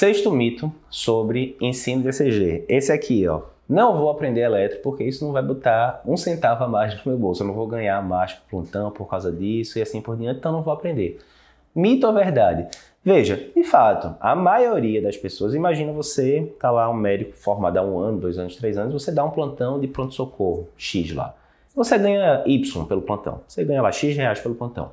Sexto mito sobre ensino de ECG. Esse aqui, ó. Não vou aprender elétrico porque isso não vai botar um centavo a mais no meu bolso. Eu não vou ganhar mais plantão por causa disso e assim por diante, então não vou aprender. Mito ou verdade? Veja, de fato, a maioria das pessoas, imagina você tá lá um médico formado há um ano, dois anos, três anos, você dá um plantão de pronto-socorro, X lá. Você ganha Y pelo plantão. Você ganha lá X reais pelo plantão.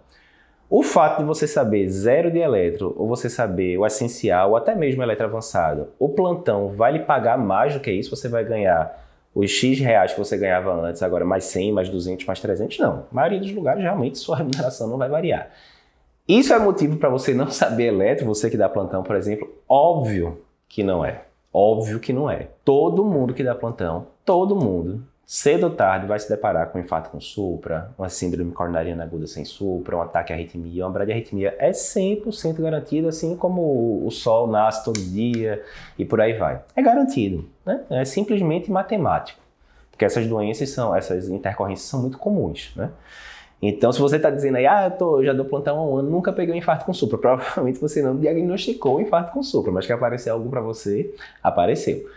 O fato de você saber zero de eletro, ou você saber o essencial, ou até mesmo eletro avançado, o plantão vai lhe pagar mais do que isso, você vai ganhar os X reais que você ganhava antes, agora mais 100, mais 200, mais 300, não. A maioria dos lugares, realmente, sua remuneração não vai variar. Isso é motivo para você não saber eletro, você que dá plantão, por exemplo? Óbvio que não é. Óbvio que não é. Todo mundo que dá plantão, todo mundo cedo ou tarde vai se deparar com um infarto com supra, uma síndrome coronariana aguda sem supra, um ataque à arritmia, uma bradiarritmia é 100% garantido, assim como o sol nasce todo dia e por aí vai. É garantido, né? É simplesmente matemático, porque essas doenças são, essas intercorrências são muito comuns, né? Então, se você está dizendo aí, ah, eu, tô, eu já dou plantão há um ano, nunca peguei um infarto com supra, provavelmente você não diagnosticou um infarto com supra, mas que apareceu algo para você, apareceu.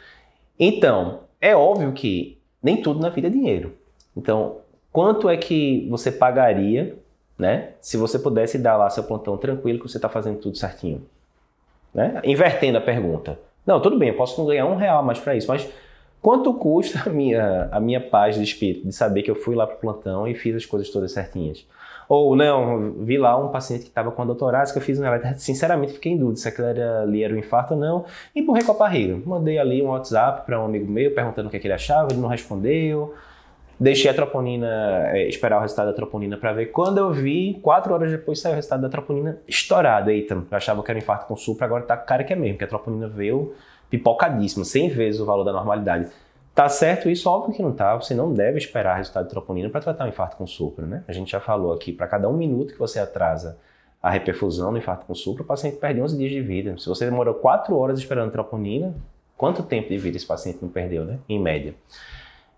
Então, é óbvio que nem tudo na vida é dinheiro. Então, quanto é que você pagaria, né, se você pudesse dar lá seu plantão tranquilo que você está fazendo tudo certinho? Né? Invertendo a pergunta. Não, tudo bem, eu posso não ganhar um real mais para isso, mas quanto custa a minha, a minha paz de espírito de saber que eu fui lá para o plantão e fiz as coisas todas certinhas? Ou, não, vi lá um paciente que estava com a doutorada, que eu fiz um eletro, sinceramente fiquei em dúvida se aquilo era, ali era um infarto ou não, e empurrei com a barriga. Mandei ali um WhatsApp para um amigo meu perguntando o que, é que ele achava, ele não respondeu. Deixei a troponina, é, esperar o resultado da troponina para ver. Quando eu vi, quatro horas depois saiu o resultado da troponina estourado. Eita, eu achava que era um infarto com supra, agora tá cara que é mesmo, que a troponina veio pipocadíssima, 100 vezes o valor da normalidade. Tá certo isso? Óbvio que não tá. Você não deve esperar resultado de troponina para tratar um infarto com supra, né? A gente já falou aqui, para cada um minuto que você atrasa a reperfusão no infarto com supra, o paciente perde 11 dias de vida. Se você demorou 4 horas esperando troponina, quanto tempo de vida esse paciente não perdeu, né? Em média.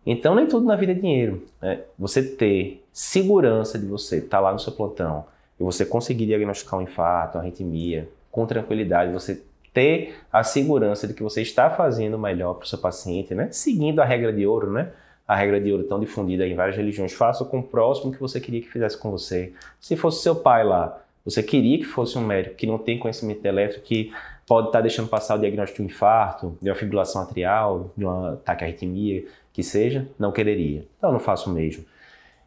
Então, nem tudo na vida é dinheiro. Né? Você ter segurança de você estar tá lá no seu plantão e você conseguir diagnosticar um infarto, uma arritmia, com tranquilidade, você ter a segurança de que você está fazendo o melhor para o seu paciente, né? Seguindo a regra de ouro, né? A regra de ouro tão difundida em várias religiões. Faça com o próximo que você queria que fizesse com você. Se fosse seu pai lá, você queria que fosse um médico que não tem conhecimento elétrico, que pode estar deixando passar o diagnóstico de um infarto, de uma fibrilação atrial, de um à arritmia, que seja, não quereria. Então, não faço o mesmo.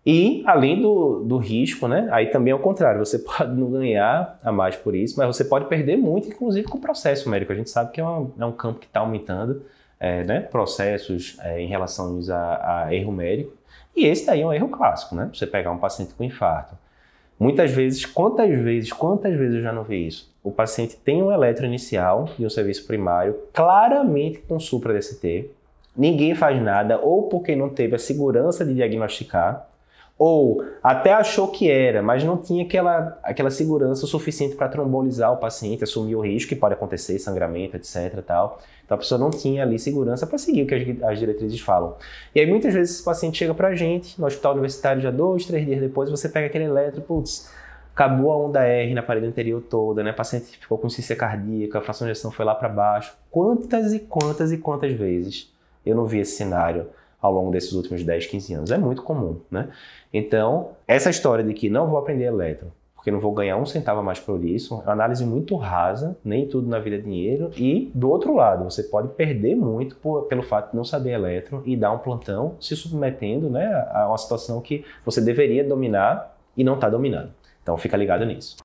E, além do, do risco, né? Aí também é o contrário, você pode não ganhar a mais por isso, mas você pode perder muito, inclusive com o processo médico. A gente sabe que é, uma, é um campo que está aumentando, é, né? Processos é, em relação a, a, erro médico. E esse daí é um erro clássico, né? Você pegar um paciente com infarto. Muitas vezes, quantas vezes, quantas vezes eu já não vi isso? O paciente tem um eletro inicial de um serviço primário, claramente com supra DCT, ninguém faz nada, ou porque não teve a segurança de diagnosticar, ou até achou que era, mas não tinha aquela, aquela segurança suficiente para trombolizar o paciente, assumir o risco que pode acontecer, sangramento, etc. Tal. Então a pessoa não tinha ali segurança para seguir o que as, as, diretrizes falam. E aí muitas vezes esse paciente chega para a gente, no hospital universitário já dois, três dias depois, você pega aquele eletro, putz, acabou a onda R na parede anterior toda, né? O paciente ficou com ciência cardíaca, a fração de ejeção foi lá para baixo. Quantas e quantas e quantas vezes eu não vi esse cenário? Ao longo desses últimos 10, 15 anos. É muito comum, né? Então, essa história de que não vou aprender eletro, porque não vou ganhar um centavo a mais por isso, é uma análise muito rasa, nem tudo na vida é dinheiro, e do outro lado, você pode perder muito por, pelo fato de não saber eletro e dar um plantão se submetendo né, a uma situação que você deveria dominar e não está dominando. Então, fica ligado nisso.